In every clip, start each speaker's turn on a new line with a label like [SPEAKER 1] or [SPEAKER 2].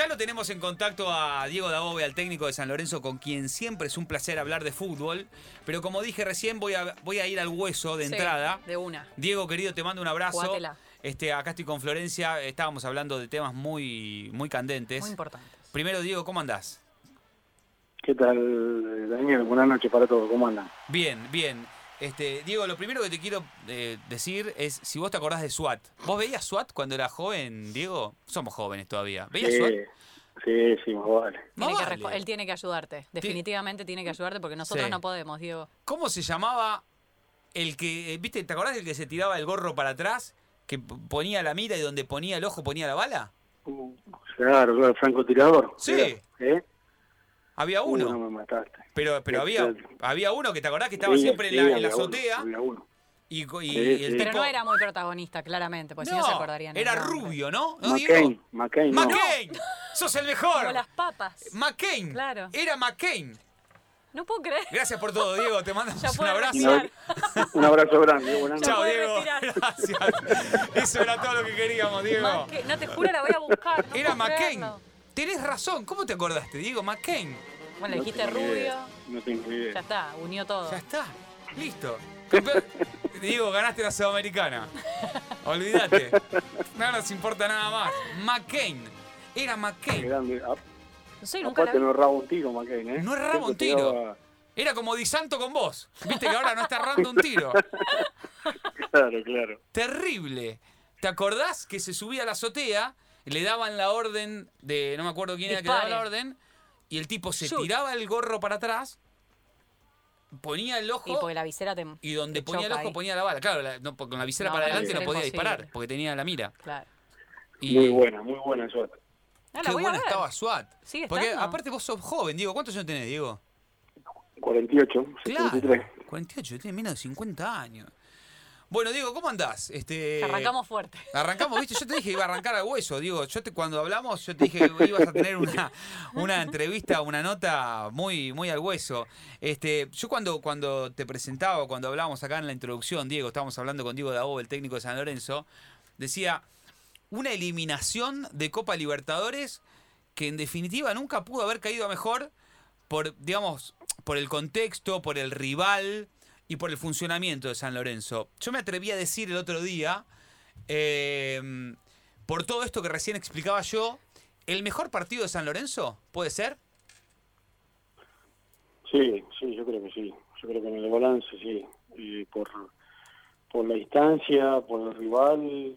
[SPEAKER 1] Ya lo tenemos en contacto a Diego Dabove, al técnico de San Lorenzo, con quien siempre es un placer hablar de fútbol. Pero como dije recién, voy a, voy a ir al hueso de
[SPEAKER 2] Sí,
[SPEAKER 1] entrada.
[SPEAKER 2] De una.
[SPEAKER 1] Diego, querido, te mando un abrazo.
[SPEAKER 2] Jugátela.
[SPEAKER 1] Este, acá estoy con Florencia, estábamos hablando de temas muy, muy candentes.
[SPEAKER 2] Muy importantes.
[SPEAKER 1] Primero, Diego, ¿cómo andás?
[SPEAKER 3] ¿Qué tal, Daniel? Buenas noches para todos. ¿Cómo andan?
[SPEAKER 1] Bien, bien. Este, Diego, lo primero que te quiero eh, decir es si vos te acordás de SWAT. ¿Vos veías SWAT cuando eras joven, Diego? Somos jóvenes todavía. ¿Veías SWAT?
[SPEAKER 3] sí, sí, más vale.
[SPEAKER 1] Más
[SPEAKER 2] Tiene que
[SPEAKER 1] vale.
[SPEAKER 2] respo- él tiene que ayudarte. Definitivamente tiene que ayudarte porque nosotros
[SPEAKER 1] Sí.
[SPEAKER 2] no podemos, Diego.
[SPEAKER 1] ¿Cómo se llamaba el que, eh, viste, te acordás del que se tiraba el gorro para atrás? Que ponía la mira y donde ponía el ojo ponía la bala.
[SPEAKER 3] Uh, Claro, claro, francotirador.
[SPEAKER 1] Sí.
[SPEAKER 3] Era, ¿Eh?
[SPEAKER 1] Había
[SPEAKER 3] Uh, no
[SPEAKER 1] uno.
[SPEAKER 3] me mataste.
[SPEAKER 1] Pero, pero había,
[SPEAKER 3] Claro.
[SPEAKER 1] había uno que te acordás que estaba
[SPEAKER 3] Sí,
[SPEAKER 1] siempre en la, en la
[SPEAKER 3] había uno,
[SPEAKER 1] azotea
[SPEAKER 3] había uno.
[SPEAKER 1] y, co- y
[SPEAKER 3] Sí,
[SPEAKER 1] el
[SPEAKER 3] sí.
[SPEAKER 1] tipo...
[SPEAKER 2] Pero no era muy protagonista, claramente, pues si no se acordarían.
[SPEAKER 1] era rubio, ¿no? ¿No, Diego?
[SPEAKER 3] McCain, McCain, no.
[SPEAKER 1] McCain. Sos el mejor.
[SPEAKER 2] Como las papas.
[SPEAKER 1] McCain.
[SPEAKER 2] Claro.
[SPEAKER 1] Era McCain.
[SPEAKER 2] No puedo creer.
[SPEAKER 1] Gracias por todo, Diego. Te mandamos
[SPEAKER 2] Ya
[SPEAKER 1] un abrazo.
[SPEAKER 3] Un,
[SPEAKER 2] retirar.
[SPEAKER 3] abra- un abrazo grande.
[SPEAKER 1] Chao, Diego.
[SPEAKER 2] retirar.
[SPEAKER 1] Gracias. Eso era todo lo que queríamos, Diego.
[SPEAKER 2] No te juro, la voy a buscar. no
[SPEAKER 1] Era McCain.
[SPEAKER 2] creerlo.
[SPEAKER 1] Tenés razón. ¿Cómo te acordaste, Diego? McCain.
[SPEAKER 2] Bueno, le dijiste rubio.
[SPEAKER 3] idea, No tengo idea.
[SPEAKER 2] Ya está, unió todo.
[SPEAKER 1] Ya está. Listo. Diego, ganaste la Sudamericana. Olvídate. No nos importa nada más. McCain. Era McCain.
[SPEAKER 3] grande.
[SPEAKER 2] No sé, nunca
[SPEAKER 3] Aparte no erraba un tiro, McCain, ¿eh?
[SPEAKER 1] No erraba un tiro. Era como Di Santo con vos. Viste que ahora no está errando un tiro.
[SPEAKER 3] Claro, claro.
[SPEAKER 1] Terrible. ¿Te acordás que se subía a la azotea, le daban la orden de, no me acuerdo quién era que daba la orden, y el tipo se
[SPEAKER 2] Shoot.
[SPEAKER 1] tiraba el gorro para atrás, ponía el
[SPEAKER 2] Y
[SPEAKER 1] ojo
[SPEAKER 2] porque la visera te.
[SPEAKER 1] y donde
[SPEAKER 2] te
[SPEAKER 1] ponía el ojo
[SPEAKER 2] ahí.
[SPEAKER 1] ponía la bala. Claro, la- no, con la visera
[SPEAKER 2] No,
[SPEAKER 1] para adelante no podía
[SPEAKER 2] imposible.
[SPEAKER 1] disparar porque tenía la mira.
[SPEAKER 2] Claro.
[SPEAKER 1] Y
[SPEAKER 3] Muy buena, muy buena suerte.
[SPEAKER 2] Ah, la
[SPEAKER 1] qué buena estaba SWAT.
[SPEAKER 2] Sigue
[SPEAKER 1] Porque
[SPEAKER 2] estando.
[SPEAKER 1] aparte vos sos joven, Diego. ¿Cuántos años tenés, Diego?
[SPEAKER 3] 48, 73.
[SPEAKER 1] Claro, 48, tiene menos de 50 años. Bueno, Diego, ¿cómo andás? Este,
[SPEAKER 2] Arrancamos fuerte.
[SPEAKER 1] Arrancamos, viste, yo te dije que iba a arrancar al hueso, digo, yo te, cuando hablamos, yo te dije que ibas a tener una, una entrevista, una nota muy, muy al hueso. Este, yo cuando, cuando te presentaba, cuando hablábamos acá en la introducción, Diego, estábamos hablando con Diego Dabo, el técnico de San Lorenzo, decía, una eliminación de Copa Libertadores que en definitiva nunca pudo haber caído a mejor por, digamos, por el contexto, por el rival y por el funcionamiento de San Lorenzo. Yo me atreví a decir el otro día, eh, por todo esto que recién explicaba yo, ¿el mejor partido de San Lorenzo puede ser?
[SPEAKER 3] Sí, sí, yo creo que sí. Yo creo que en el balance sí. Por, por la distancia, por el rival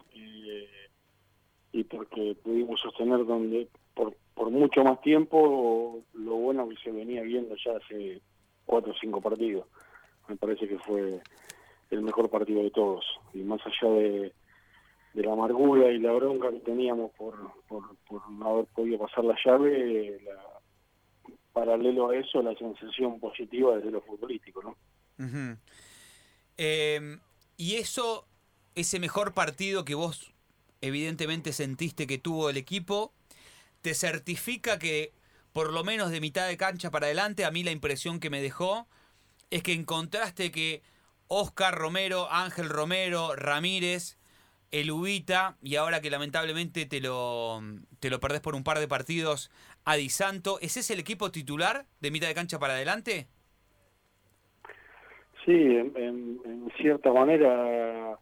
[SPEAKER 3] y porque pudimos sostener donde por, por mucho más tiempo lo bueno que se venía viendo ya hace cuatro o cinco partidos. Me parece que fue el mejor partido de todos. Y más allá de, la amargura y la bronca que teníamos por, por, no haber podido pasar la llave, la, paralelo a eso la sensación positiva desde lo futbolístico, ¿no?
[SPEAKER 1] Eh, y eso, ese mejor partido que vos evidentemente sentiste que tuvo el equipo, te certifica que por lo menos de mitad de cancha para adelante, a mí la impresión que me dejó es que encontraste que Oscar Romero, Ángel Romero, Ramírez, el Ubita, y ahora que lamentablemente te lo, te lo perdés por un par de partidos, a Di Santo, ¿ese es el equipo titular de mitad de cancha para adelante?
[SPEAKER 3] Sí, en, en- en cierta manera,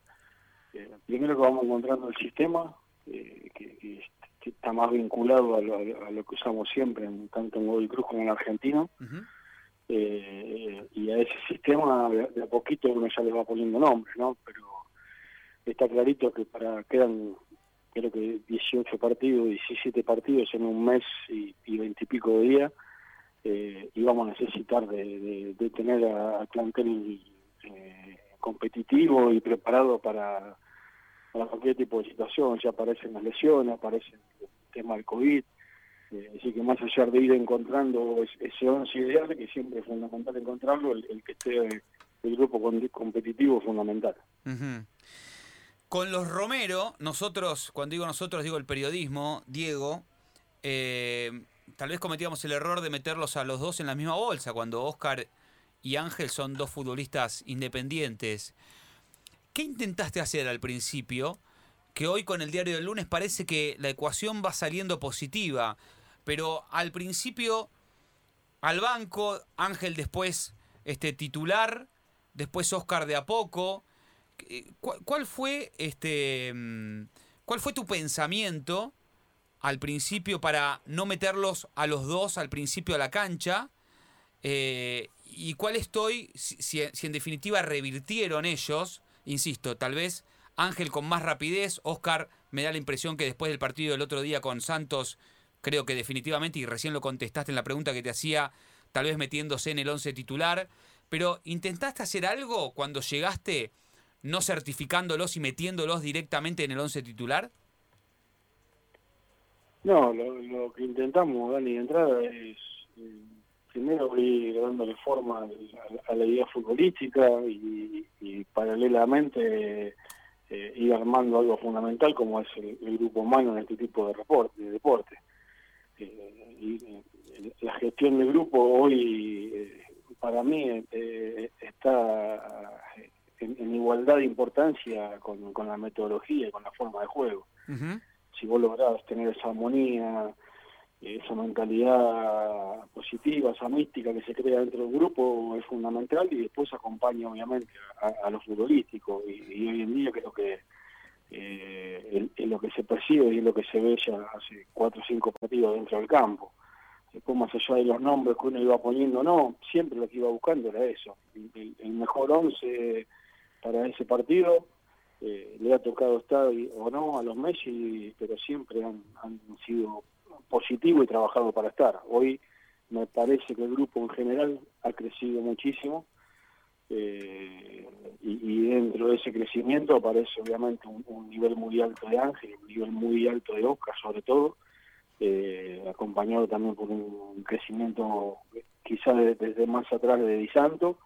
[SPEAKER 3] eh, primero que vamos encontrando el sistema, eh, que, que- está más vinculado a lo, a lo que usamos siempre, en- tanto en Godoy Cruz como en Argentino,
[SPEAKER 1] Ujú.
[SPEAKER 3] Eh, y a ese sistema de, a poquito uno ya le va poniendo nombres, ¿no? Pero está clarito que para quedan creo que 18 partidos, 17 partidos en un mes y, y 20 y pico de días, eh, y vamos a necesitar de, de- tener a- plantel eh, competitivo y preparado para, para cualquier tipo de situación. Ya aparecen las lesiones, aparece el tema del COVID, eh, así que más allá de ir encontrando es- ese once ideal, que siempre es fundamental encontrarlo, el, que esté el grupo competitivo es fundamental.
[SPEAKER 1] Con los Romero, nosotros, cuando digo nosotros, digo el periodismo, Diego, eh, tal vez cometíamos el error de meterlos a los dos en la misma bolsa, cuando Oscar y Ángel son dos futbolistas independientes. ¿Qué intentaste hacer al principio que hoy con el diario del lunes parece que la ecuación va saliendo positiva, pero al principio al banco, Ángel después este titular, después Oscar de a poco. Eh, ¿Cuál, fue este mm, cuál fue tu pensamiento al principio para no meterlos a los dos al principio a la cancha? Eh, ¿Y cuál estoy, si, en definitiva revirtieron ellos, insisto, tal vez Ángel con más rapidez, Oscar me da la impresión que después del partido del otro día con Santos, creo que definitivamente, y recién lo contestaste en la pregunta que te hacía, tal vez metiéndose en el 11 titular, pero ¿intentaste hacer algo cuando llegaste no certificándolos y metiéndolos directamente en el 11 titular?
[SPEAKER 3] No, lo, que intentamos, Dani, de entrada es eh, primero ir dándole forma a, la idea futbolística y, paralelamente eh, ir armando algo fundamental como es el, grupo humano en este tipo de, reporte, de deporte. Eh, y, la gestión del grupo hoy para mí está en, igualdad de importancia con, la metodología y con la forma de juego. Si vos lográs tener esa armonía, esa mentalidad positiva, esa mística que se crea dentro del grupo es fundamental y después acompaña obviamente a, lo futbolístico y, hoy en día creo que eh, es lo que se percibe y es lo que se ve ya hace cuatro o cinco partidos dentro del campo. Después más allá de los nombres que uno iba poniendo, no, siempre lo que iba buscando era eso, el, mejor once para ese partido, eh, le ha tocado estar o no a los Messi, pero siempre han, han sido positivo y trabajado para estar. Hoy me parece que el grupo en general ha crecido muchísimo eh, y, dentro de ese crecimiento aparece obviamente un, nivel muy alto de Ángel, un nivel muy alto de Oscar sobre todo, eh, acompañado también por un crecimiento quizás desde, más atrás de Di Santo,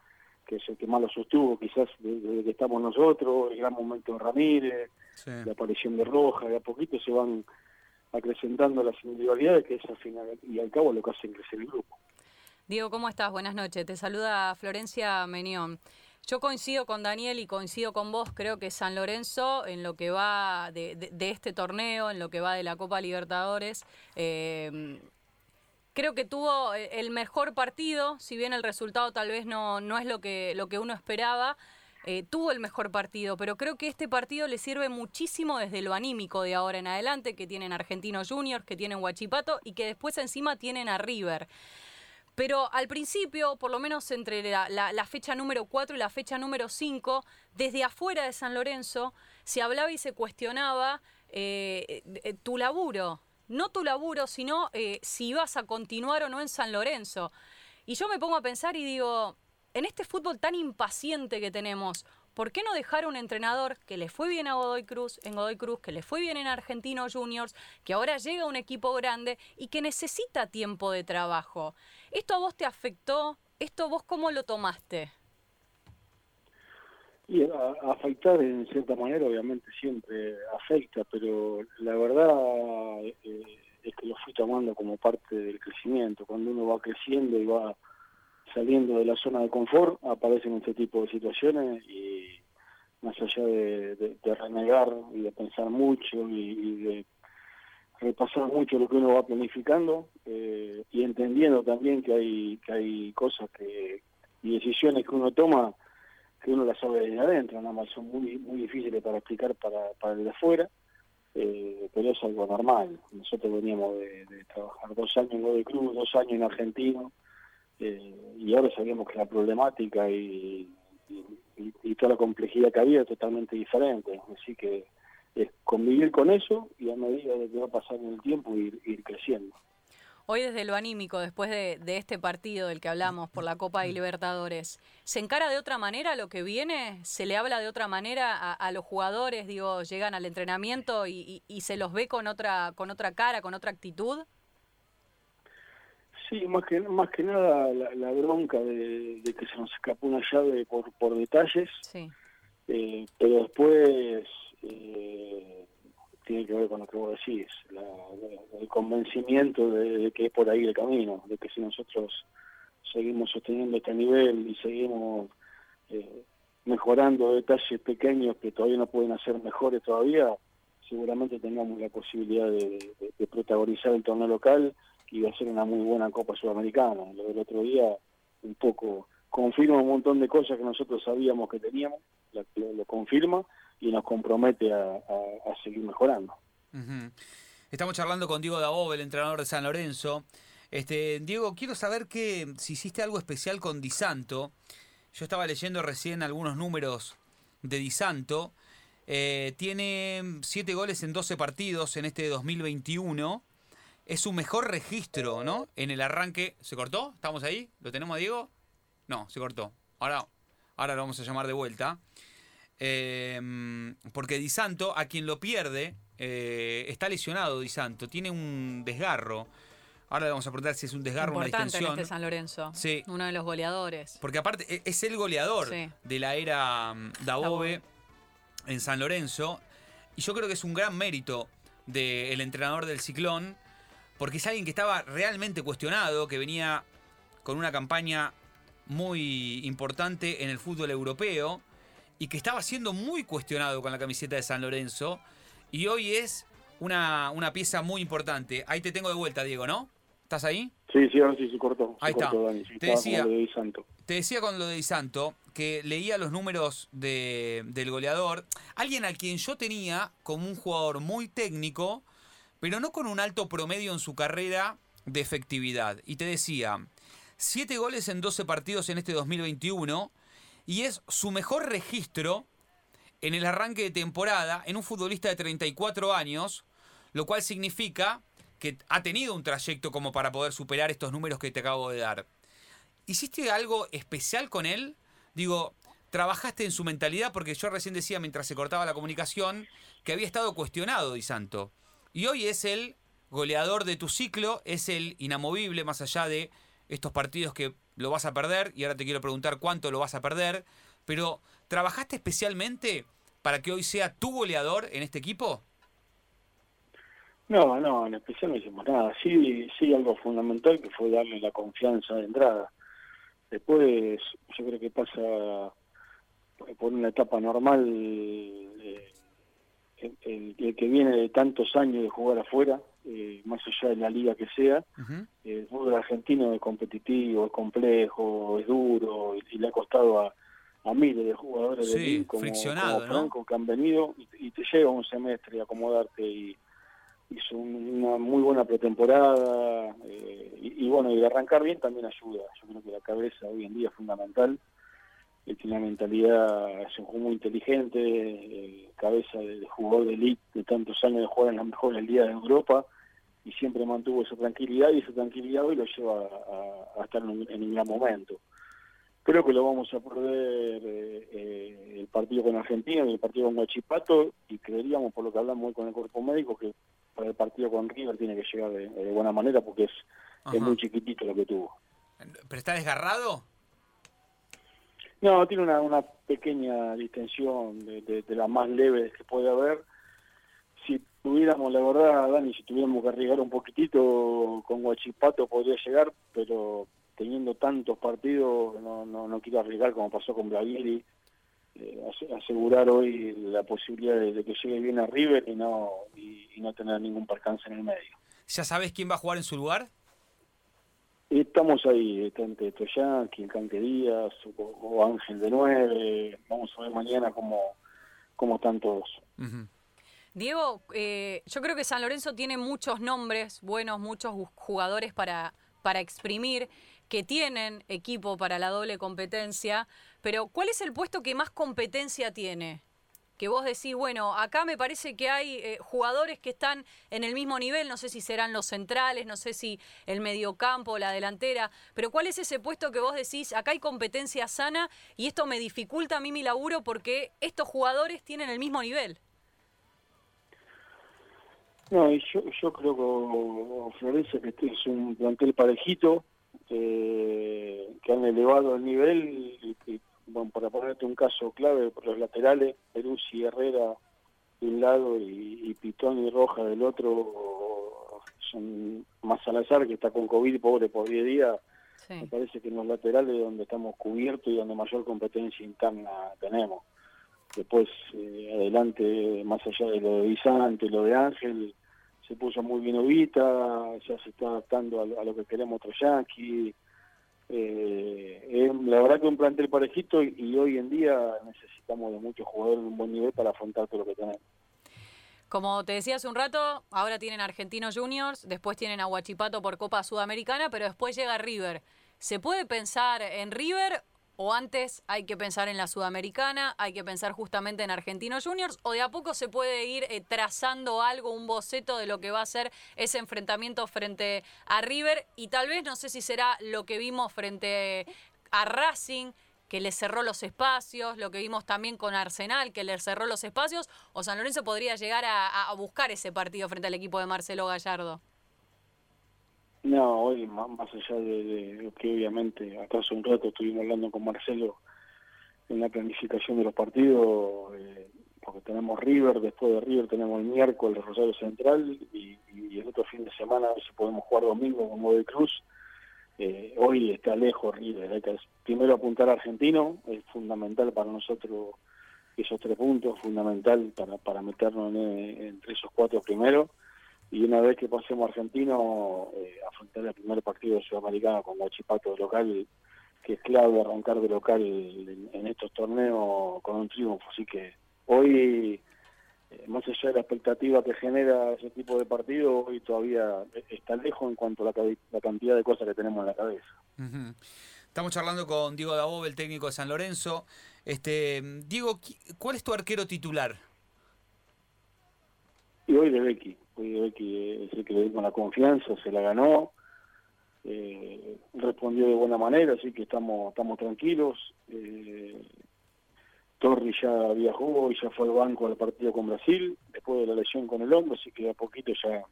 [SPEAKER 3] que es el que más lo sostuvo quizás desde que estamos nosotros, el gran momento de Ramírez, la aparición de Roja, de a poquito se van acrecentando las individualidades, que es al final y al cabo lo que hacen crecer el grupo.
[SPEAKER 2] Diego, ¿cómo estás? Buenas noches. Te saluda Florencia Menión. Yo coincido con Daniel y coincido con vos. Creo que San Lorenzo, en lo que va de, este torneo, en lo que va de la Copa Libertadores, eh, creo que tuvo el mejor partido, si bien el resultado tal vez no, no es lo que, lo que uno esperaba. Eh, tuvo el mejor partido, pero creo que este partido le sirve muchísimo desde lo anímico de ahora en adelante, que tienen Argentinos Juniors, que tienen Huachipato y que después encima tienen a River. Pero al principio, por lo menos entre la, fecha número 4 y la fecha número 5, desde afuera de San Lorenzo, se hablaba y se cuestionaba eh, eh, tu laburo. No tu laburo, sino si ibas a continuar o no en San Lorenzo. Y yo me pongo a pensar y digo, en este fútbol tan impaciente que tenemos, ¿por qué no dejar a un entrenador que le fue bien a Godoy Cruz, en Godoy Cruz, que le fue bien en Argentinos Juniors, que ahora llega a un equipo grande y que necesita tiempo de trabajo? ¿Esto a vos te afectó? ¿Esto vos cómo lo tomaste?
[SPEAKER 3] Y afectar en cierta manera obviamente siempre afecta, pero la verdad eh, es que lo fui tomando como parte del crecimiento. Cuando uno va creciendo y va saliendo de la zona de confort aparecen este tipo de situaciones y más allá de, renegar y de pensar mucho y, de repasar mucho lo que uno va planificando eh, y entendiendo también que hay que hay cosas que y decisiones que uno toma que uno las sabe desde adentro, nada más son muy muy difíciles para explicar para, para el de afuera, eh, pero es algo normal. Nosotros veníamos de, trabajar dos años en Godoy Cruz, dos años en Argentino, eh, y ahora sabíamos que la problemática y, toda la complejidad que había es totalmente diferente. Así que es convivir con eso y a medida de que va pasando el tiempo ir, ir creciendo.
[SPEAKER 2] Hoy desde lo anímico, después de, este partido del que hablamos por la Copa y Libertadores, ¿se encara de otra manera lo que viene? ¿Se le habla de otra manera a, los jugadores? Digo, llegan al entrenamiento y, y, se los ve con otra, con otra cara, con otra actitud.
[SPEAKER 3] Sí, más que más que nada la, bronca de, que se nos escapó una llave por, por detalles, sí. eh, pero después eh, tiene que ver con lo que vos decís, el convencimiento de, que es por ahí el camino, de que si nosotros seguimos sosteniendo este nivel y seguimos eh, mejorando detalles pequeños que todavía no pueden hacer mejores todavía, seguramente tengamos la posibilidad de, protagonizar el torneo local y a ser una muy buena Copa Sudamericana. Lo del otro día un poco confirma un montón de cosas que nosotros sabíamos que teníamos, lo, confirma y nos compromete a, seguir mejorando.
[SPEAKER 1] Estamos charlando con Diego Dabov, el entrenador de San Lorenzo. Este, Diego, quiero saber que si hiciste algo especial con Di Santo. Yo estaba leyendo recién algunos números de Di Santo. Eh, tiene 7 goles en 12 partidos en este 2021. Es su mejor registro, ¿no? En el arranque. ¿Se cortó? ¿Estamos ahí? ¿Lo tenemos a Diego? No, se cortó. Ahora, ahora lo vamos a llamar de vuelta. Em, porque Di Santo, a quien lo pierde, eh, está lesionado Di Santo. Tiene un desgarro. Ahora le vamos a preguntar si es un desgarro o una distensión.
[SPEAKER 2] En este San Lorenzo.
[SPEAKER 1] Sí.
[SPEAKER 2] Uno de los goleadores.
[SPEAKER 1] Porque aparte e, es el goleador de la era mm, Dabove en San Lorenzo. Y yo creo que es un gran mérito del entrenador del Ciclón, porque es alguien que estaba realmente cuestionado, que venía con una campaña muy importante en el fútbol europeo y que estaba siendo muy cuestionado con la camiseta de San Lorenzo. Y hoy es una, una pieza muy importante. Ahí te tengo de vuelta, Diego, ¿no? ¿Estás ahí?
[SPEAKER 3] Sí, sí, ahora sí se cortó.
[SPEAKER 1] Ahí está.
[SPEAKER 3] te, decía, con lo de
[SPEAKER 1] Santo. te decía con lo de Di Santo que leía los números de, del goleador. Alguien al quien yo tenía como un jugador muy técnico, pero no con un alto promedio en su carrera de efectividad. Y te decía, 7 goles en 12 partidos en este 2021 y es su mejor registro en el arranque de temporada en un futbolista de 34 años, lo cual significa que ha tenido un trayecto como para poder superar estos números que te acabo de dar. ¿Hiciste algo especial con él? Digo, trabajaste en su mentalidad porque yo recién decía mientras se cortaba la comunicación que había estado cuestionado Di Santo. Y hoy es el goleador de tu ciclo, es el inamovible más allá de estos partidos que lo vas a perder y ahora te quiero preguntar cuánto lo vas a perder, pero ¿trabajaste especialmente para que hoy sea tu goleador en este equipo?
[SPEAKER 3] No, no, en especial no hicimos nada. Sí, sí algo fundamental que fue darle la confianza de entrada. Después yo creo que pasa por una etapa normal eh, el, que viene de tantos años de jugar afuera, eh, más allá de la liga que sea, el fútbol argentino es competitivo, es complejo, es duro y, le ha costado a, a miles de jugadores de como, Franco que han venido y, y te lleva un semestre acomodarte y hizo una muy buena pretemporada eh, y, bueno, y de arrancar bien también ayuda. Yo creo que la cabeza hoy en día es fundamental. Él tiene una mentalidad, es un juego muy inteligente, eh, cabeza de, jugador de elite de tantos años de jugar en las mejores ligas de Europa y siempre mantuvo esa tranquilidad y esa tranquilidad hoy lo lleva a, estar en un, gran momento. Creo que lo vamos a perder eh, el partido con Argentina y el partido con Guachipato y creeríamos, por lo que hablamos hoy con el cuerpo médico, que para el partido con River tiene que llegar de, buena manera porque es, es, muy chiquitito lo que tuvo.
[SPEAKER 1] ¿Pero está desgarrado?
[SPEAKER 3] No, tiene una, una pequeña distensión de, de, las más leves que puede haber. Tuviéramos, la verdad, Dani, si tuviéramos que arriesgar un poquitito con Guachipato podría llegar, pero teniendo tantos partidos no, no, no quiero arriesgar como pasó con Blavieri eh, asegurar hoy la posibilidad de, que llegue bien a River y no, y, no tener ningún percance en el medio.
[SPEAKER 1] ¿Ya sabes quién va a jugar en su lugar?
[SPEAKER 3] Estamos ahí, está entre Toyanqui, Canque Díaz o, Ángel de Nueve. Vamos a ver mañana cómo, cómo están todos.
[SPEAKER 2] Diego, eh, yo creo que San Lorenzo tiene muchos nombres buenos, muchos jugadores para, para exprimir que tienen equipo para la doble competencia, pero ¿cuál es el puesto que más competencia tiene? Que vos decís, bueno, acá me parece que hay eh, jugadores que están en el mismo nivel, no sé si serán los centrales, no sé si el mediocampo, la delantera, pero ¿cuál es ese puesto que vos decís, acá hay competencia sana y esto me dificulta a mí mi laburo porque estos jugadores tienen el mismo nivel?
[SPEAKER 3] No, yo, yo creo que Florencia que este es un plantel parejito, eh, que han elevado el nivel y, bueno, para ponerte un caso clave, por los laterales, Perú y Herrera de un lado y, Pitón y Roja del otro, son más Salazar que está con COVID pobre por 10 días, me parece que en los laterales donde estamos cubiertos y donde mayor competencia interna tenemos. Después eh, adelante, más allá de lo de Vicente, lo de Ángel, se puso muy bien ubita, ya se está adaptando a, lo que queremos otro Yankee. Eh, la verdad que un plantel parejito y, hoy en día necesitamos de muchos jugadores de un buen nivel para afrontar todo lo que tenemos.
[SPEAKER 2] Como te decía hace un rato, ahora tienen Argentinos Juniors, después tienen a Huachipato por Copa Sudamericana, pero después llega River. ¿Se puede pensar en River o antes hay que pensar en la Sudamericana, hay que pensar justamente en Argentinos Juniors, o de a poco se puede ir eh, trazando algo, un boceto de lo que va a ser ese enfrentamiento frente a River, y tal vez no sé si será lo que vimos frente a Racing, que le cerró los espacios, lo que vimos también con Arsenal, que le cerró los espacios, o San Lorenzo podría llegar a buscar ese partido frente al equipo de Marcelo Gallardo.
[SPEAKER 3] No, hoy más, allá de, que obviamente acá hace un rato estuvimos hablando con Marcelo en la planificación de los partidos, eh, porque tenemos River, después de River tenemos el miércoles Rosario Central y, el otro fin de semana a ver si podemos jugar domingo con Godoy Cruz. Eh, hoy está lejos River, hay que primero apuntar a Argentino, es fundamental para nosotros esos tres puntos, fundamental para, para meternos en, entre esos cuatro primeros y una vez que pasemos a Argentino, eh, afrontar el primer partido sudamericano con Guachipato de local, que es clave arrancar de local en, estos torneos con un triunfo. Así que hoy, eh, más allá de la expectativa que genera ese tipo de partido, hoy todavía está lejos en cuanto a la, cantidad de cosas que tenemos en la cabeza.
[SPEAKER 1] Estamos charlando con Diego Dabov, el técnico de San Lorenzo. Este, Diego, ¿cuál es tu arquero titular?
[SPEAKER 3] Y hoy de Becky es el que le dimos la confianza, se la ganó, eh, respondió de buena manera, así que estamos estamos tranquilos. Eh, Torri ya viajó y ya fue al banco al partido con Brasil, después de la lesión con el hombro, así que a poquito ya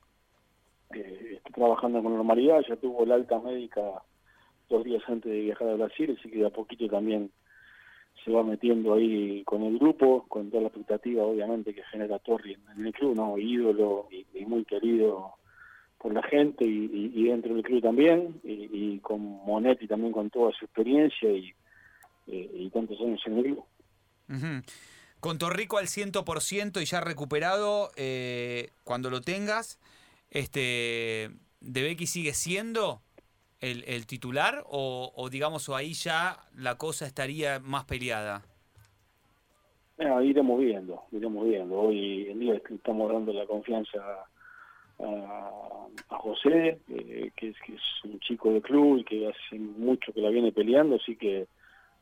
[SPEAKER 3] eh, está trabajando con normalidad, ya tuvo la alta médica dos días antes de viajar a Brasil, así que a poquito también se va metiendo ahí con el grupo, con toda la expectativa obviamente que genera Torri en el club, ¿no? ídolo y, muy querido por la gente y, dentro del club también, y, con Monetti también con toda su experiencia y, y tantos años en el club.
[SPEAKER 1] Con Torrico al 100% y ya recuperado, eh, cuando lo tengas, este ¿De Becky sigue siendo el, titular o, digamos o ahí ya la cosa estaría más peleada?
[SPEAKER 3] Bueno, iremos viendo, iremos viendo. Hoy en día estamos dando la confianza a, José, eh, que, es, que, es, un chico de club y que hace mucho que la viene peleando, así que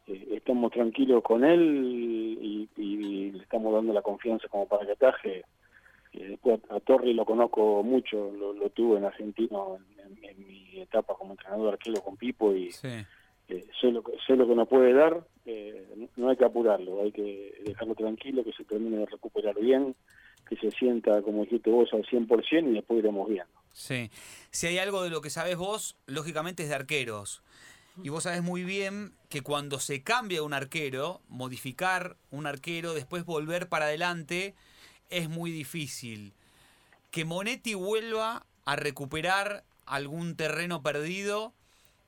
[SPEAKER 3] eh, estamos tranquilos con él y, le estamos dando la confianza como para que ataje. Eh, después a, Torri lo conozco mucho, lo, tuve en Argentina en, mi etapa como entrenador arquero con Pipo y sé, lo que, sé lo que nos puede dar, no hay que apurarlo, hay que dejarlo tranquilo, que se termine de recuperar bien, que se sienta, como dijiste vos, al 100% y después iremos viendo.
[SPEAKER 1] Sí, si hay algo de lo que sabes vos, lógicamente es de arqueros. Y vos sabés muy bien que cuando se cambia un arquero, modificar un arquero, después volver para adelante, es muy difícil. Que Monetti vuelva a recuperar algún terreno perdido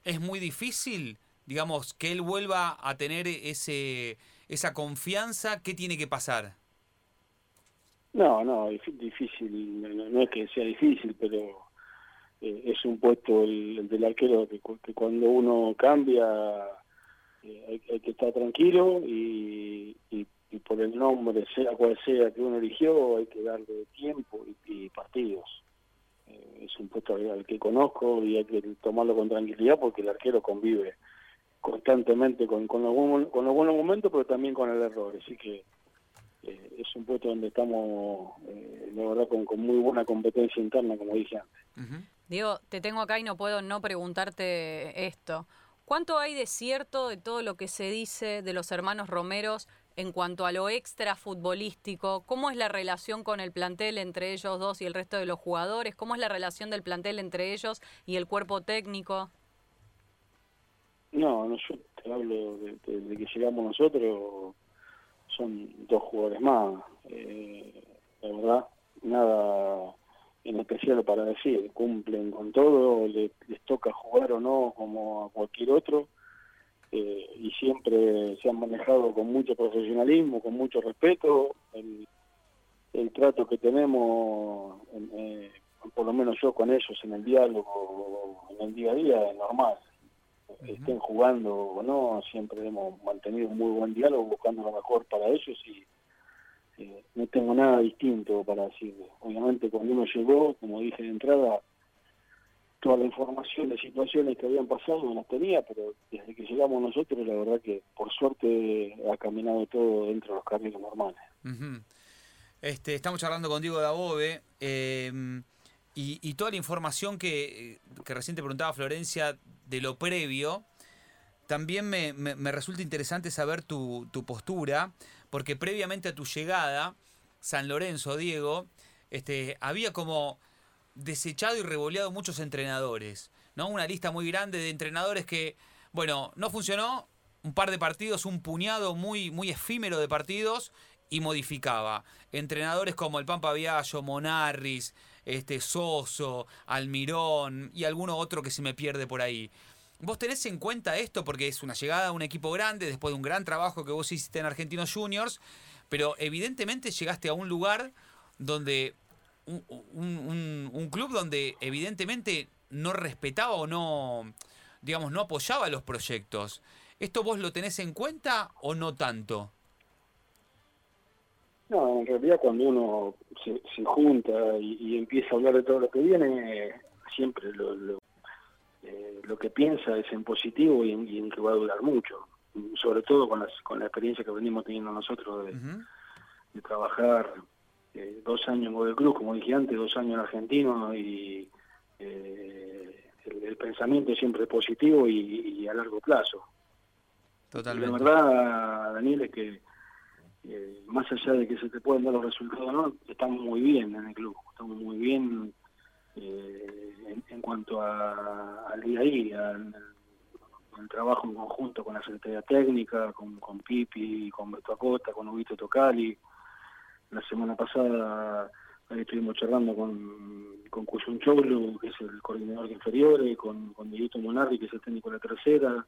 [SPEAKER 1] es muy difícil. Digamos, que él vuelva a tener ese, esa confianza, ¿qué tiene que pasar?
[SPEAKER 3] No, no, difícil, no, es que sea difícil, pero eh, es un puesto el, del arquero que, cuando uno cambia eh, hay, que estar tranquilo y, por el nombre, sea cual sea que uno eligió, hay que darle tiempo y, partidos. Eh, es un puesto al que conozco y hay que tomarlo con tranquilidad porque el arquero convive constantemente con, con, los, con los buenos momentos, pero también con el error. Así que eh, es un puesto donde estamos, eh, verdad, con, muy buena competencia interna, como dije antes.
[SPEAKER 2] Diego, te tengo acá y no puedo no preguntarte esto. ¿Cuánto hay de cierto de todo lo que se dice de los hermanos Romeros en cuanto a lo extra futbolístico? ¿Cómo es la relación con el plantel entre ellos dos y el resto de los jugadores? ¿Cómo es la relación del plantel entre ellos y el cuerpo técnico?
[SPEAKER 3] No, no yo te hablo de, que llegamos nosotros, son dos jugadores más. Eh, la verdad, nada en especial para decir, cumplen con todo, les, toca jugar o no como a cualquier otro. eh, y siempre se han manejado con mucho profesionalismo, con mucho respeto. El, trato que tenemos, eh, por lo menos yo con ellos en el diálogo, en el día a día, es normal. Estén jugando o no, siempre hemos mantenido un muy buen diálogo buscando lo mejor para ellos y no tengo nada distinto para decirle. Obviamente cuando uno llegó, como dije de entrada, toda la información de situaciones que habían pasado no las tenía, pero desde que llegamos nosotros, la verdad que por suerte ha caminado todo dentro de los caminos normales.
[SPEAKER 1] este, estamos charlando con Diego Dabove eh, y, toda la información que, que recién te preguntaba Florencia de lo previo, también me, me, resulta interesante saber tu, tu, postura, porque previamente a tu llegada, San Lorenzo, Diego, este, había como desechado y revoleado muchos entrenadores, ¿no? Una lista muy grande de entrenadores que, bueno, no funcionó, un par de partidos, un puñado muy, muy efímero de partidos y modificaba. Entrenadores como el Pampa Viallo, Monarris, este, Soso, Almirón y alguno otro que se me pierde por ahí. ¿Vos tenés en cuenta esto? Porque es una llegada a un equipo grande, después de un gran trabajo que vos hiciste en Argentinos Juniors, pero evidentemente llegaste a un lugar donde un, club donde evidentemente no respetaba o no, digamos, no apoyaba los proyectos. ¿Esto vos lo tenés en cuenta o no tanto?
[SPEAKER 3] No, en realidad cuando uno se, junta y, empieza a hablar de todo lo que viene, siempre lo, lo, eh, que piensa es en positivo y en, que va a durar mucho. Sobre todo con, las, con la experiencia que venimos teniendo nosotros de, de trabajar eh, dos años en Godoy Cruz, como dije antes, dos años en Argentino y eh, el, pensamiento siempre positivo y, a largo plazo.
[SPEAKER 1] Totalmente.
[SPEAKER 3] la verdad, Daniel, es que eh, más allá de que se te pueden dar los resultados no, estamos muy bien en el club, estamos muy bien en, cuanto al día a día, el trabajo en conjunto con la Secretaría Técnica, con, Pipi, con Beto Acosta, con Ubito Tocali, la semana pasada estuvimos charlando con, con Cuyun Cholo, que es el coordinador de inferiores, con, con Miguelito Monarri, que es el técnico de la tercera,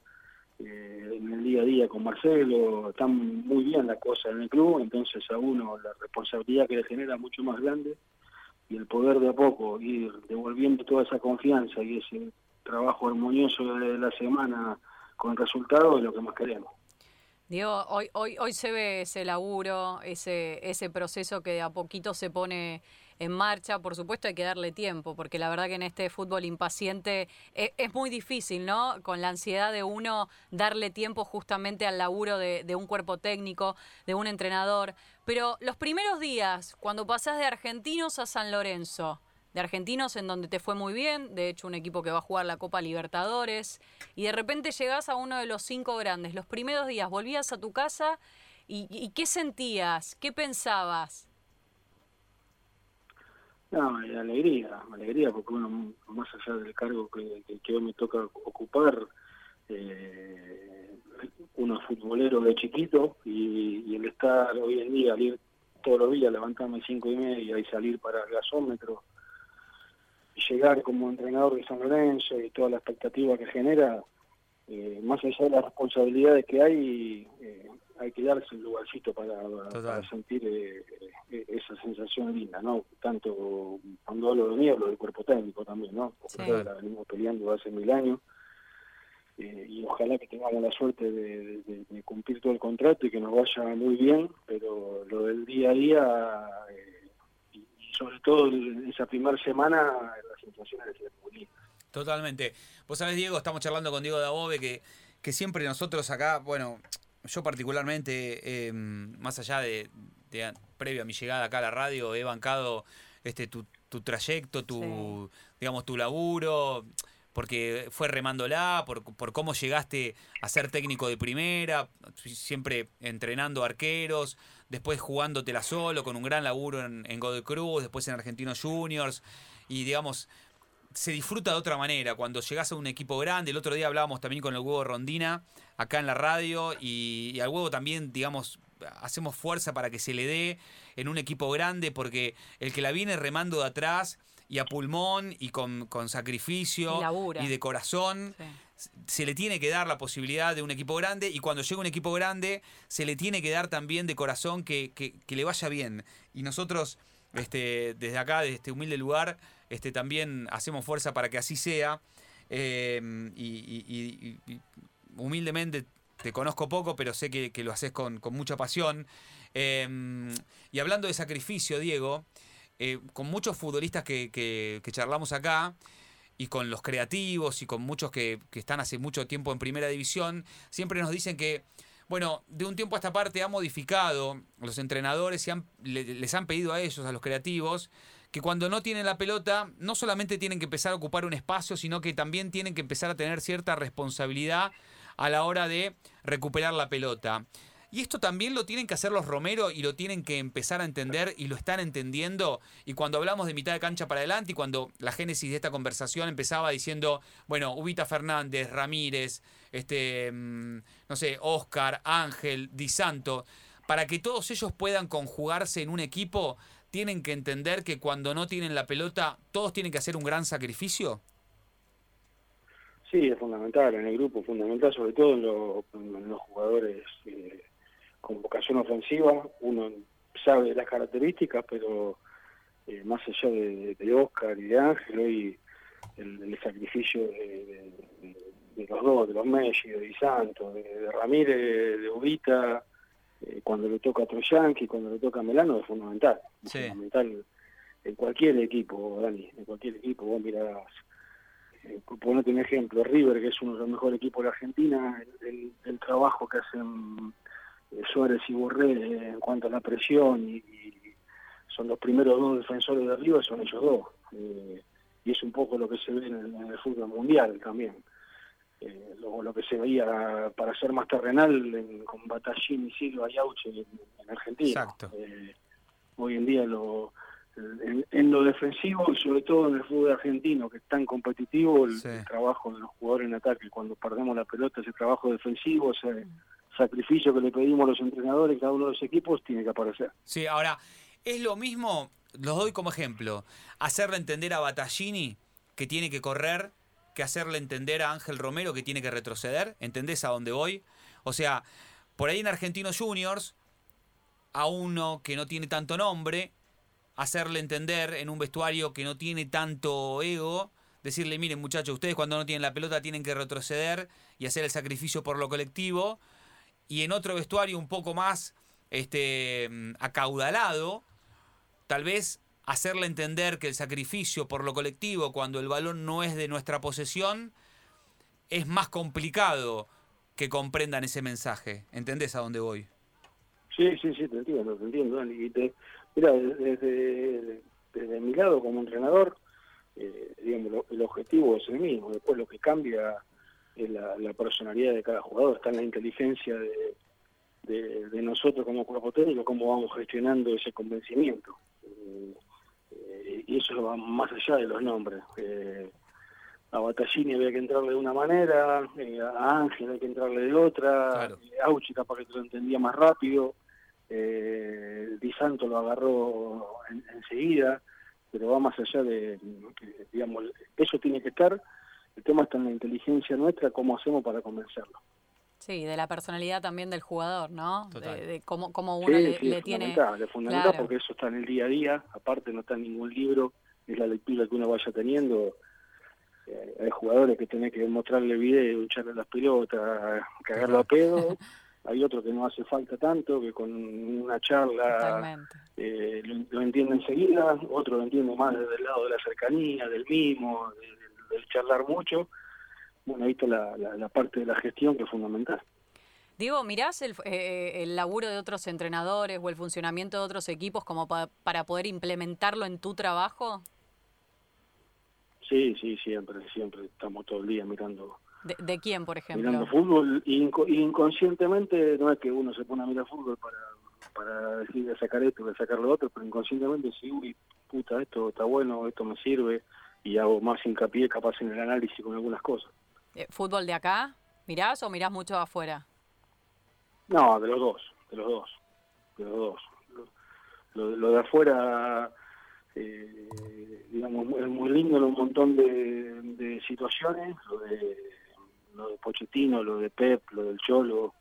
[SPEAKER 3] eh, en el día a día con Marcelo, están muy bien las cosas en el club, entonces a uno la responsabilidad que le genera mucho más grande y el poder de a poco ir devolviendo toda esa confianza y ese trabajo armonioso de la semana con resultados es lo que más queremos.
[SPEAKER 2] Diego, hoy, hoy, hoy se ve ese laburo, ese, ese proceso que de a poquito se pone en marcha. Por supuesto hay que darle tiempo, porque la verdad que en este fútbol impaciente es, es muy difícil, ¿no? Con la ansiedad de uno darle tiempo justamente al laburo de, de, un cuerpo técnico, de un entrenador. Pero los primeros días, cuando pasás de Argentinos a San Lorenzo, de Argentinos en donde te fue muy bien, de hecho un equipo que va a jugar la Copa Libertadores, y de repente llegás a uno de los cinco grandes. Los primeros días volvías a tu casa y, ¿qué sentías? ¿Qué pensabas?
[SPEAKER 3] No, alegría, alegría, porque uno, más allá del cargo que, que, hoy me toca ocupar, eh, uno es futbolero de chiquito y, el estar hoy en día, salir todos los días, levantarme cinco y media y salir para el gasómetro, llegar como entrenador de San Lorenzo y toda la expectativa que genera, eh, más allá de las responsabilidades que hay, eh, hay que darse el lugarcito para, sentir eh, esa sensación linda, ¿no? Tanto cuando hablo de mí, hablo del cuerpo técnico también, ¿no? Porque la venimos peleando hace mil años. Y ojalá que tengamos la suerte de, de, cumplir todo el contrato y que nos vaya muy bien, pero lo del día a día sobre todo esa primera semana las sensaciones de muy
[SPEAKER 1] Totalmente. Vos sabés, Diego, estamos charlando con Diego Dabove, que, que siempre nosotros acá, bueno, yo particularmente, em, más allá de, previo a mi llegada acá a la radio, he bancado este tu, tu trayecto, tu, digamos, tu laburo, porque fue remándola, por, por cómo llegaste a ser técnico de primera, siempre entrenando arqueros, después jugándotela solo, con un gran laburo en, en Godoy Cruz, después en Argentinos Juniors, y digamos, se disfruta de otra manera. Cuando llegas a un equipo grande, el otro día hablábamos también con el huevo Rondina acá en la radio, y, al huevo también, digamos, hacemos fuerza para que se le dé en un equipo grande, porque el que la viene remando de atrás y a pulmón y con, con sacrificio y, de corazón, se le tiene que dar la posibilidad de un equipo grande y cuando llega un equipo grande se le tiene que dar también de corazón que, le vaya bien. Y nosotros este, desde acá, desde este humilde lugar, este, también hacemos fuerza para que así sea. Em, y, humildemente te conozco poco, pero sé que, lo haces con, mucha pasión. Em, y hablando de sacrificio, Diego, eh, con muchos futbolistas que, charlamos acá, y con los creativos y con muchos que, están hace mucho tiempo en primera división, siempre nos dicen que, bueno, de un tiempo a esta parte ha modificado los entrenadores y les han pedido a ellos, a los creativos, que cuando no tienen la pelota, no solamente tienen que empezar a ocupar un espacio, sino que también tienen que empezar a tener cierta responsabilidad a la hora de recuperar la pelota. Y esto también lo tienen que hacer los Romero y lo tienen que empezar a entender y lo están entendiendo. Y cuando hablamos de mitad de cancha para adelante y cuando la génesis de esta conversación empezaba diciendo, bueno, Ubita Fernández, Ramírez, este, mm, no sé, Oscar, Ángel, Di Santo, para que todos ellos puedan conjugarse en un equipo, tienen que entender que cuando no tienen la pelota, todos tienen que hacer un gran sacrificio.
[SPEAKER 3] Sí, es fundamental en el grupo, fundamental sobre todo en, los jugadores eh, con vocación ofensiva, uno sabe las características, pero eh, más allá de, Oscar y de Ángel, hoy el, sacrificio de, los dos, de los Messi, de Di Santo, de, Ramírez, de Ubita, eh, cuando le toca a Troyanqui, cuando le toca a Melano, es fundamental. Es fundamental en cualquier equipo, Dani, en cualquier equipo, vos mirás, eh, ponete un ejemplo, River, que es uno de los mejores equipos de Argentina, el trabajo que hacen Suárez y Borré eh, en cuanto a la presión y, son los primeros dos defensores de arriba, son ellos dos. Eh, y es un poco lo que se ve en el, fútbol mundial también. lo, que se veía para ser más terrenal con Batallín y Silva y Auche en, Argentina. hoy en día lo, en, lo defensivo y sobre todo en el fútbol argentino, que es tan competitivo, el, trabajo de los jugadores en ataque, cuando perdemos la pelota, ese trabajo defensivo, ese, sacrificio que le pedimos a los entrenadores, cada uno de los equipos, tiene que aparecer.
[SPEAKER 1] Sí, ahora, es lo mismo, los doy como ejemplo, hacerle entender a Battaglini que tiene que correr, que hacerle entender a Ángel Romero que tiene que retroceder, ¿entendés a dónde voy? O sea, por ahí en Argentinos Juniors, a uno que no tiene tanto nombre, hacerle entender en un vestuario que no tiene tanto ego, decirle, miren muchachos, ustedes cuando no tienen la pelota tienen que retroceder y hacer el sacrificio por lo colectivo, y en otro vestuario un poco más este, acaudalado, tal vez hacerle entender que el sacrificio por lo colectivo cuando el balón no es de nuestra posesión es más complicado que comprendan ese mensaje. ¿Entendés a dónde voy?
[SPEAKER 3] Sí, sí, sí, te entiendo, te entiendo. mira, desde, desde, mi lado como entrenador, eh, digamos, el objetivo es el mismo. Después lo que cambia la, la, personalidad de cada jugador, está en la inteligencia de, de, nosotros como cuerpo técnico, cómo vamos gestionando ese convencimiento. Eh, y eso va más allá de los nombres. Eh, a Battaglini había que entrarle de una manera, eh, a Ángel hay que entrarle de otra, claro. Auchi capaz que lo entendía más rápido, Di Santo lo agarró enseguida, pero va más allá de, digamos, eso tiene que estar el tema está en la inteligencia nuestra, cómo hacemos para convencerlo.
[SPEAKER 2] Sí, de la personalidad también del jugador, ¿no? De, cómo, cómo, uno le,
[SPEAKER 3] es
[SPEAKER 2] tiene...
[SPEAKER 3] Fundamental, es fundamental porque eso está en el día a día, aparte no está en ningún libro, es la lectura que uno vaya teniendo. Eh, hay jugadores que tienen que mostrarle video, echarle las pelotas, cagarlo a pedo. hay otros que no hace falta tanto, que con una charla eh, lo, entiende enseguida, otro lo entiende más desde el lado de la cercanía, del mismo, del charlar mucho, bueno, ahí está la, la, parte de la gestión que es fundamental.
[SPEAKER 2] Diego, ¿mirás el, eh, el laburo de otros entrenadores o el funcionamiento de otros equipos como para poder implementarlo en tu trabajo?
[SPEAKER 3] Sí, sí, siempre, siempre. Estamos todo el día mirando.
[SPEAKER 2] ¿De, quién, por ejemplo?
[SPEAKER 3] Mirando fútbol. inconscientemente no es que uno se pone a mirar fútbol para, para decir de sacar esto, de sacar lo otro, pero inconscientemente sí, uy, puta, esto está bueno, esto me sirve, y hago más hincapié capaz en el análisis con algunas cosas.
[SPEAKER 2] Eh, ¿Fútbol de acá? ¿Mirás o mirás mucho afuera?
[SPEAKER 3] No, de los dos, de los dos, de los dos. Lo, de afuera, eh, digamos, es muy lindo en un montón de, situaciones, lo de, lo de Pochettino, lo de Pep, lo del Cholo,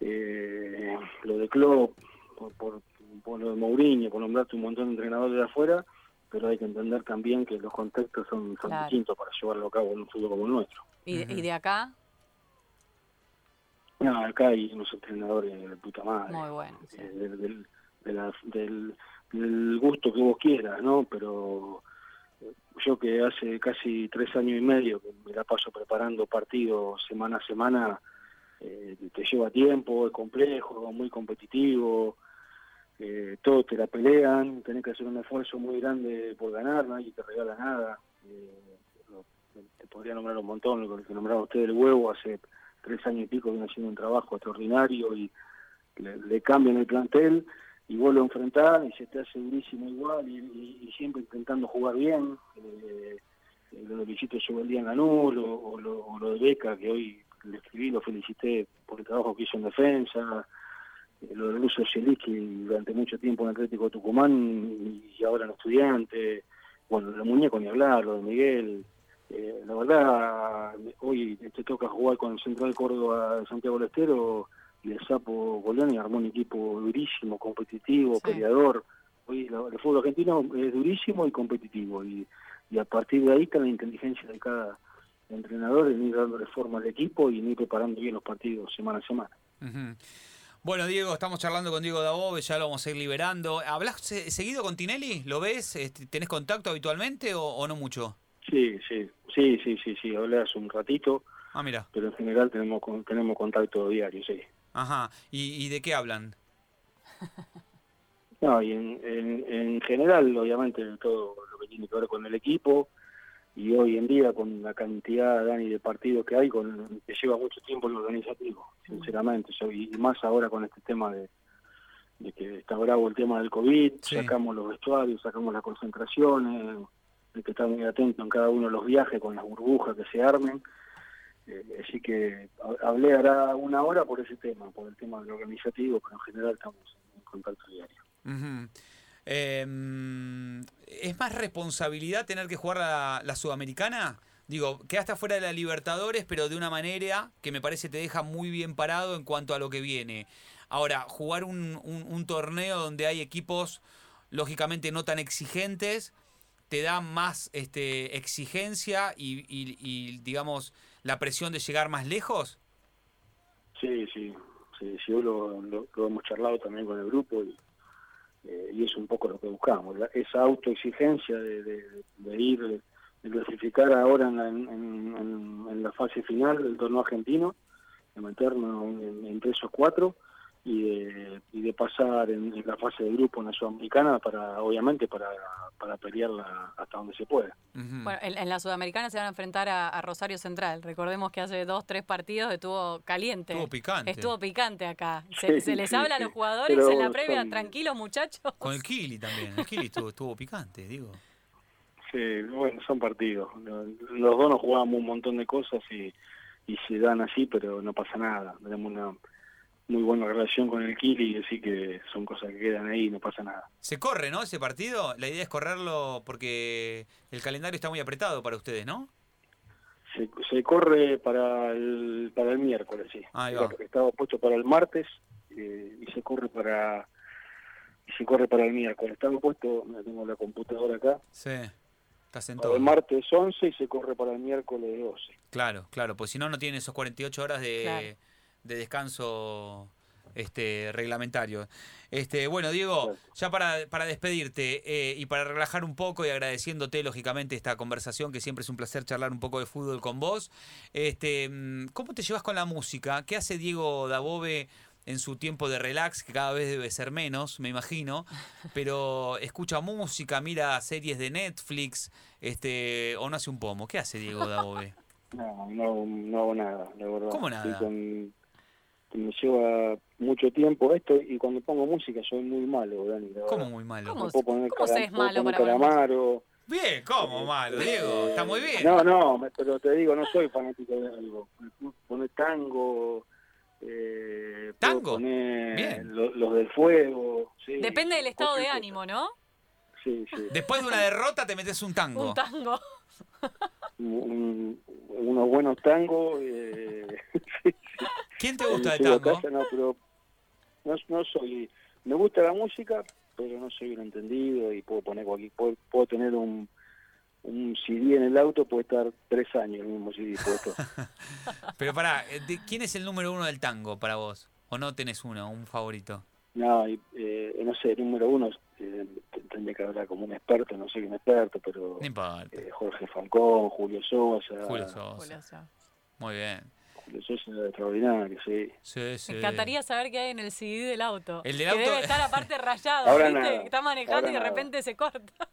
[SPEAKER 3] eh, lo de Klopp, por, por, lo de Mourinho, por nombrarte un montón de entrenadores de afuera, pero hay que entender también que los contextos son, son distintos para llevarlo a cabo en un fútbol como el nuestro.
[SPEAKER 2] ¿Y, ¿y de acá?
[SPEAKER 3] No, acá hay unos entrenadores de puta madre.
[SPEAKER 2] Muy bueno.
[SPEAKER 3] Eh, del, del, gusto que vos quieras, ¿no? Pero yo que hace casi tres años y medio que me la paso preparando partidos semana a semana, eh, te lleva tiempo, es complejo, muy competitivo, eh, todos te la pelean, tenés que hacer un esfuerzo muy grande por ganar, nadie te regala nada. te podría nombrar un montón, lo que nombraba usted el huevo hace tres años y pico viene haciendo un trabajo extraordinario y le, cambian el plantel y vos lo enfrentás y se te hace durísimo igual y, siempre intentando jugar bien. Eh, lo de Luisito en Lanús o, o, lo, o lo de Beca, que hoy le escribí, lo felicité por el trabajo que hizo en defensa. Eh, lo de Lucio Zielinski durante mucho tiempo en Atlético Tucumán y ahora en Estudiante. Bueno, lo de Muñeco ni hablar, lo de Miguel. Eh, la verdad, hoy te toca jugar con el Central Córdoba de Santiago del Estero y el Sapo y armó un equipo durísimo, competitivo, peleador. Hoy el fútbol argentino es durísimo y competitivo y, a partir de ahí está la inteligencia de cada entrenador en ir dándole forma al equipo y en ir preparando bien los partidos semana a semana.
[SPEAKER 1] Bueno, Diego, estamos charlando con Diego Dabove, ya lo vamos a ir liberando. ¿Hablas seguido con Tinelli? ¿Lo ves? Este, ¿Tenés contacto habitualmente o no mucho?
[SPEAKER 3] Sí, sí, sí, sí, sí, sí, hablé hace un ratito.
[SPEAKER 1] Ah, mira.
[SPEAKER 3] Pero en general tenemos tenemos contacto diario, sí.
[SPEAKER 1] Ajá. ¿Y, de qué hablan?
[SPEAKER 3] no, y en, en, general, obviamente, todo lo que tiene que ver con el equipo y hoy en día con la cantidad Dani, de partidos que hay, con que lleva mucho tiempo el organizativo, sinceramente. y más ahora con este tema de, de que está bravo el tema del COVID, sacamos los vestuarios, sacamos las concentraciones hay que estar muy atento en cada uno de los viajes con las burbujas que se armen. Eh, así que hablé ahora una hora por ese tema, por el tema del organizativo, pero en general estamos en contacto diario.
[SPEAKER 1] Em, ¿Es más responsabilidad tener que jugar la, la Sudamericana? Digo, quedaste fuera de la Libertadores, pero de una manera que me parece te deja muy bien parado en cuanto a lo que viene. Ahora, jugar un, un torneo donde hay equipos lógicamente no tan exigentes, te da más este, exigencia y, digamos, la presión de llegar más lejos?
[SPEAKER 3] Sí, sí, sí, sí lo, lo, hemos charlado también con el grupo y, eh, y es un poco lo que buscamos, esa autoexigencia de, de, ir, de clasificar ahora en la, en, la fase final del torneo argentino, de meternos en, entre esos cuatro y de, y de pasar en, la fase de grupo en la Sudamericana para, obviamente, para, para pelearla hasta donde se pueda.
[SPEAKER 2] Bueno, en, la Sudamericana se van a enfrentar a, Rosario Central. Recordemos que hace dos, tres partidos estuvo caliente.
[SPEAKER 1] Estuvo picante.
[SPEAKER 2] Estuvo picante acá. Se, les habla a los jugadores en la previa, tranquilos muchachos.
[SPEAKER 1] Con el Kili también. El Kili estuvo, estuvo picante, digo.
[SPEAKER 3] Sí, bueno, son partidos. Los dos nos jugamos un montón de cosas y, y se dan así, pero no pasa nada. Tenemos una muy buena relación con el Kili, así que son cosas que quedan ahí y no pasa nada.
[SPEAKER 1] Se corre, ¿no? Ese partido. La idea es correrlo porque el calendario está muy apretado para ustedes, ¿no?
[SPEAKER 3] Se, se corre para el, para el miércoles, sí. Estaba puesto para el martes eh, y se corre para y se corre para el miércoles. Estaba puesto, tengo la computadora acá.
[SPEAKER 1] Sí. Estás en
[SPEAKER 3] todo. El martes 11 y se corre para el miércoles 12.
[SPEAKER 1] Claro, claro, pues si no, no tiene esos 48 horas de de descanso este reglamentario. Este, bueno, Diego, ya para, para despedirte eh, y para relajar un poco y agradeciéndote lógicamente esta conversación, que siempre es un placer charlar un poco de fútbol con vos. Este, mm, ¿cómo te llevas con la música? ¿Qué hace Diego Dabove en su tiempo de relax, que cada vez debe ser menos, me imagino, pero escucha música, mira series de Netflix, este, o no hace un pomo? ¿Qué hace Diego Dabove?
[SPEAKER 3] No, no, no hago nada, la verdad.
[SPEAKER 1] ¿Cómo nada?
[SPEAKER 3] Me lleva mucho tiempo esto y cuando pongo música soy muy malo, Dani.
[SPEAKER 1] ¿Cómo muy malo?
[SPEAKER 2] ¿Cómo, ¿cómo se es malo para
[SPEAKER 3] calamaro.
[SPEAKER 1] Bien, ¿cómo malo, Diego? Está muy bien.
[SPEAKER 3] No, no, pero te digo, no soy fanático de algo. Poner tango, eh,
[SPEAKER 1] ¿Tango?
[SPEAKER 3] Bien. los del fuego. Sí,
[SPEAKER 2] Depende del estado de ánimo, ¿no?
[SPEAKER 3] Sí, sí.
[SPEAKER 1] Después de una derrota te metes un tango.
[SPEAKER 2] Un tango.
[SPEAKER 3] unos buenos tangos. Eh,
[SPEAKER 1] ¿Quién te gusta de tango?
[SPEAKER 3] casa, no, pero no, no soy... Me gusta la música, pero no soy un entendido y puedo poner cualquier... Puedo, puedo tener un, un CD en el auto, puede estar tres años el mismo CD puesto.
[SPEAKER 1] Pero pará, eh, de- ¿quién es el número uno del tango para vos? ¿O no tenés uno, un favorito?
[SPEAKER 3] No, y, eh, no sé, número uno, eh, tendría que hablar como un experto, no soy un experto, pero eh, Jorge Falcón, Julio Sosa,
[SPEAKER 1] Julio Sosa.
[SPEAKER 2] Julio Sosa.
[SPEAKER 1] Muy bien.
[SPEAKER 3] Sosa es extraordinario, sí.
[SPEAKER 1] Sí, sí.
[SPEAKER 2] Me encantaría saber qué hay en el CD del auto.
[SPEAKER 1] El del
[SPEAKER 2] que
[SPEAKER 1] auto-
[SPEAKER 2] debe estar aparte rayado,
[SPEAKER 3] Ahora
[SPEAKER 2] ¿viste?
[SPEAKER 3] nada,
[SPEAKER 2] Está manejando
[SPEAKER 3] ahora
[SPEAKER 2] y de
[SPEAKER 3] nada.
[SPEAKER 2] repente se corta.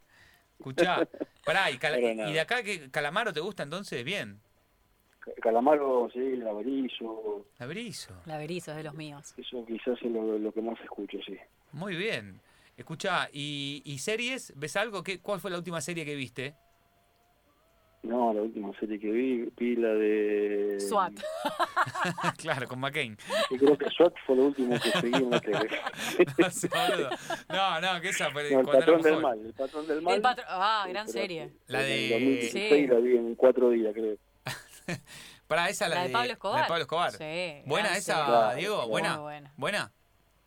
[SPEAKER 1] Escuchá, pará, y, Cala- de acá que Calamaro te gusta entonces, bien.
[SPEAKER 3] Calamaro, sí, Laberizo,
[SPEAKER 1] Abrizo.
[SPEAKER 2] La Berizo es de los míos.
[SPEAKER 3] eso quizás es lo, lo que más escucho, sí.
[SPEAKER 1] Muy bien. Escuchá, ¿y, y series? ¿Ves algo? ¿Qué, ¿Cuál fue la última serie que viste?
[SPEAKER 3] No, la última serie que vi, vi la de...
[SPEAKER 2] SWAT.
[SPEAKER 1] claro, con McCain.
[SPEAKER 3] Yo creo que SWAT fue lo último que seguí en la tele.
[SPEAKER 1] No, no, no, que esa fue
[SPEAKER 3] No, el patrón del mal, el patrón del mal.
[SPEAKER 2] El patro- Ah, gran
[SPEAKER 3] pero
[SPEAKER 2] serie.
[SPEAKER 1] La
[SPEAKER 3] en
[SPEAKER 1] de-
[SPEAKER 3] 2016
[SPEAKER 2] Sí.
[SPEAKER 3] la vi en cuatro días, creo.
[SPEAKER 1] Pará, esa la,
[SPEAKER 2] La de Pablo Escobar.
[SPEAKER 1] La de Pablo Escobar.
[SPEAKER 2] Sí,
[SPEAKER 1] ¿Buena esa.
[SPEAKER 3] Claro,
[SPEAKER 1] Diego? ¿Buena?
[SPEAKER 2] Buena.
[SPEAKER 1] ¿Buena?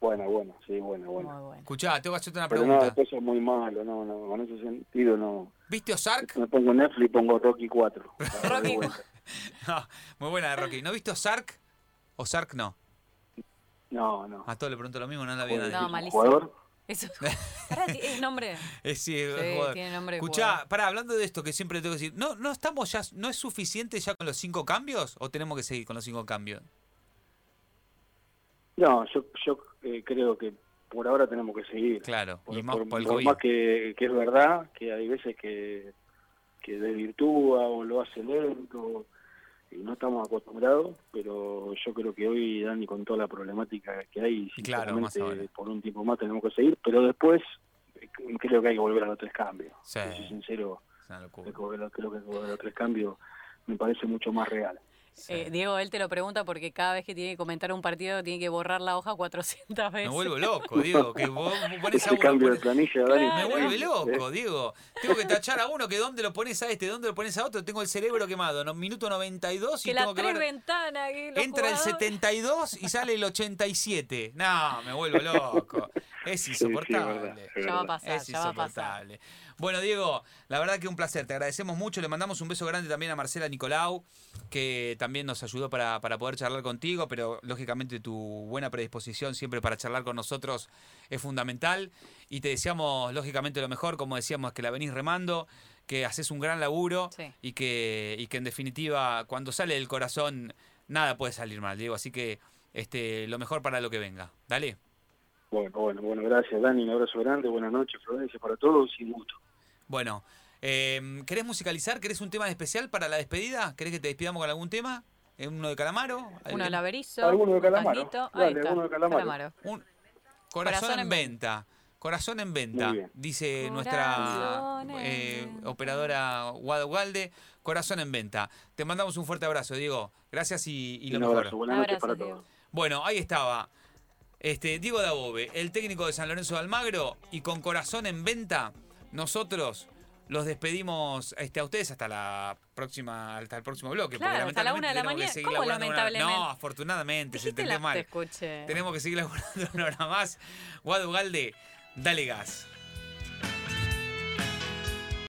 [SPEAKER 3] Buena, buena, sí, buena, buena.
[SPEAKER 2] Muy buena.
[SPEAKER 1] Escuchá, tengo que hacerte una
[SPEAKER 3] Pero no,
[SPEAKER 1] pregunta.
[SPEAKER 3] después es muy malo, no, no, con ese sentido no.
[SPEAKER 1] ¿Viste Ozark?
[SPEAKER 3] Me pongo Netflix y pongo Rocky 4.
[SPEAKER 2] Rocky
[SPEAKER 1] No, muy buena de Rocky. ¿No viste Ozark? ¿Ozark no?
[SPEAKER 3] No, no.
[SPEAKER 1] A todos le pregunto lo mismo, no la vi nadie.
[SPEAKER 2] No,
[SPEAKER 3] ¿es un
[SPEAKER 2] malísimo.
[SPEAKER 3] jugador?
[SPEAKER 2] Eso. Es nombre.
[SPEAKER 1] Sí, es
[SPEAKER 2] Sí,
[SPEAKER 1] jugador.
[SPEAKER 2] tiene nombre
[SPEAKER 1] Escuchá, pará, hablando de esto que siempre tengo que decir, ¿no, no estamos ya, no es suficiente ya con los cinco cambios o tenemos que seguir con los cinco cambios?
[SPEAKER 3] No, yo, yo eh, creo que por ahora tenemos que seguir.
[SPEAKER 1] Claro,
[SPEAKER 3] Por,
[SPEAKER 1] y más
[SPEAKER 3] por-
[SPEAKER 1] por el
[SPEAKER 3] por
[SPEAKER 1] COVID.
[SPEAKER 3] más que, que es verdad que hay veces que, que desvirtúa o lo hace lento y no estamos acostumbrados, pero yo creo que hoy, Dani, con toda la problemática que hay,
[SPEAKER 1] claro, más
[SPEAKER 3] por un tiempo más tenemos que seguir, pero después eh, creo que hay que volver a los tres cambios.
[SPEAKER 1] Sí.
[SPEAKER 3] Si soy sincero, creo que volver a los tres cambios me parece mucho más real.
[SPEAKER 1] Sí.
[SPEAKER 2] Eh, Diego, él te lo pregunta porque cada vez que tiene que comentar un partido tiene que borrar la hoja 400
[SPEAKER 1] Me
[SPEAKER 2] veces.
[SPEAKER 1] vuelvo loco, Diego, que vos pones a uno,
[SPEAKER 3] cambio de
[SPEAKER 1] pones-
[SPEAKER 3] planilla.
[SPEAKER 1] Me vuelve loco, Diego. Tengo que tachar a uno que dónde lo pones a este, dónde lo pones a otro. Tengo el cerebro quemado. No, minuto 92 y
[SPEAKER 2] que la
[SPEAKER 1] tengo que
[SPEAKER 2] tres
[SPEAKER 1] ver.
[SPEAKER 2] ventanas. que
[SPEAKER 1] Entra el
[SPEAKER 2] jugadores-
[SPEAKER 1] 72 y sale el 87. No, me vuelvo loco. Es
[SPEAKER 3] Sí, sí, es
[SPEAKER 1] insoportable.
[SPEAKER 3] verdad,
[SPEAKER 2] Ya va a pasar,
[SPEAKER 1] Es
[SPEAKER 2] ya va a pasar.
[SPEAKER 1] Bueno, Diego, la verdad que un placer. Te agradecemos mucho. Le mandamos un beso grande también a Marcela Nicolau, que también nos ayudó para, para poder charlar contigo, pero lógicamente tu buena predisposición siempre para charlar con nosotros es fundamental. Y te deseamos, lógicamente, lo mejor, como decíamos, que la venís remando, que haces un gran laburo
[SPEAKER 2] Sí.
[SPEAKER 1] y, que, y que en definitiva, cuando sale del corazón, nada puede salir mal, Diego. Así que este, lo mejor para lo que venga. Dale.
[SPEAKER 3] Bueno, bueno, bueno, gracias Dani, un abrazo grande, buenas noches Florencia para todos y un gusto.
[SPEAKER 1] Bueno, eh, ¿querés musicalizar? ¿Querés un tema especial para la despedida? ¿Querés que te despidamos con algún tema? ¿Eh, ¿Uno de Calamaro?
[SPEAKER 2] Uno de Laberizo.
[SPEAKER 3] Alguno de Calamaro. Dale,
[SPEAKER 2] Ahí está.
[SPEAKER 3] alguno de Calamaro.
[SPEAKER 1] Un corazón,
[SPEAKER 2] Corazón
[SPEAKER 1] en
[SPEAKER 2] en
[SPEAKER 1] venta. Corazón en venta, dice nuestra eh,
[SPEAKER 2] venta.
[SPEAKER 1] operadora Guado Galde. Corazón en venta. Te mandamos un fuerte abrazo, Diego. Gracias y, y lo
[SPEAKER 3] un
[SPEAKER 1] mejor.
[SPEAKER 3] abrazo, buenas noches
[SPEAKER 2] Abrazo,
[SPEAKER 3] para
[SPEAKER 2] Diego.
[SPEAKER 3] todos.
[SPEAKER 1] Bueno, ahí estaba. Este, Diego Dabove, el técnico de San Lorenzo de Almagro, y con corazón en venta, nosotros los despedimos este, a ustedes hasta la próxima, hasta el próximo bloque. porque
[SPEAKER 2] Claro, hasta la una de la mañana. ¿Cómo
[SPEAKER 1] una-
[SPEAKER 2] lamentablemente?
[SPEAKER 1] No, afortunadamente, se entendió mal.
[SPEAKER 2] Te escuché.
[SPEAKER 1] Tenemos que seguir laburando una hora más. Guado Galde, dale gas.